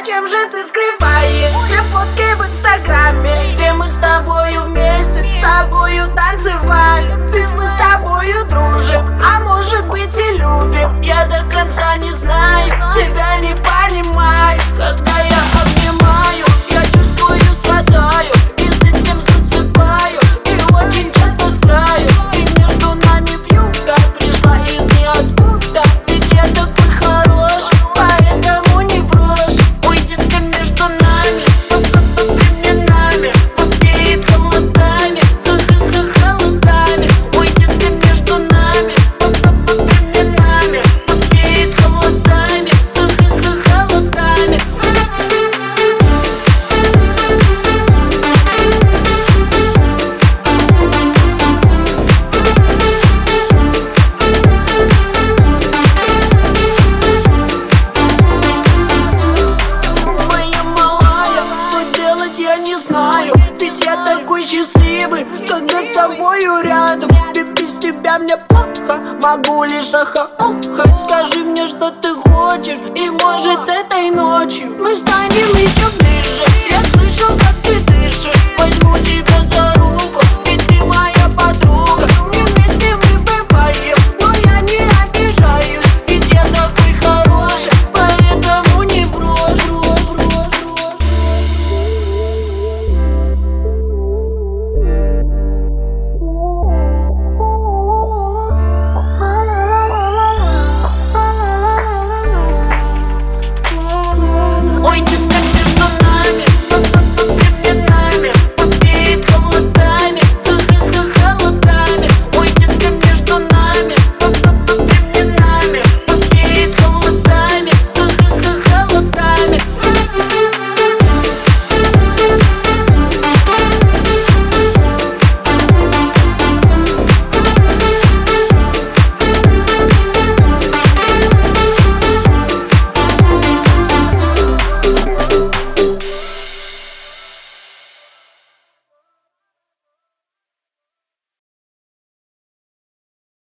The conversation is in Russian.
Зачем же ты скрываешь все фотки в инстаграме Где мы с тобою вместе, с тобою танцевали. Ведь мы с тобою дружим, а может быть и любим. Я до конца не знаю, с тобою рядом. Без тебя мне плохо, могу лишь ахаохать Скажи мне, что ты хочешь, и может этой ночью Мы станем еще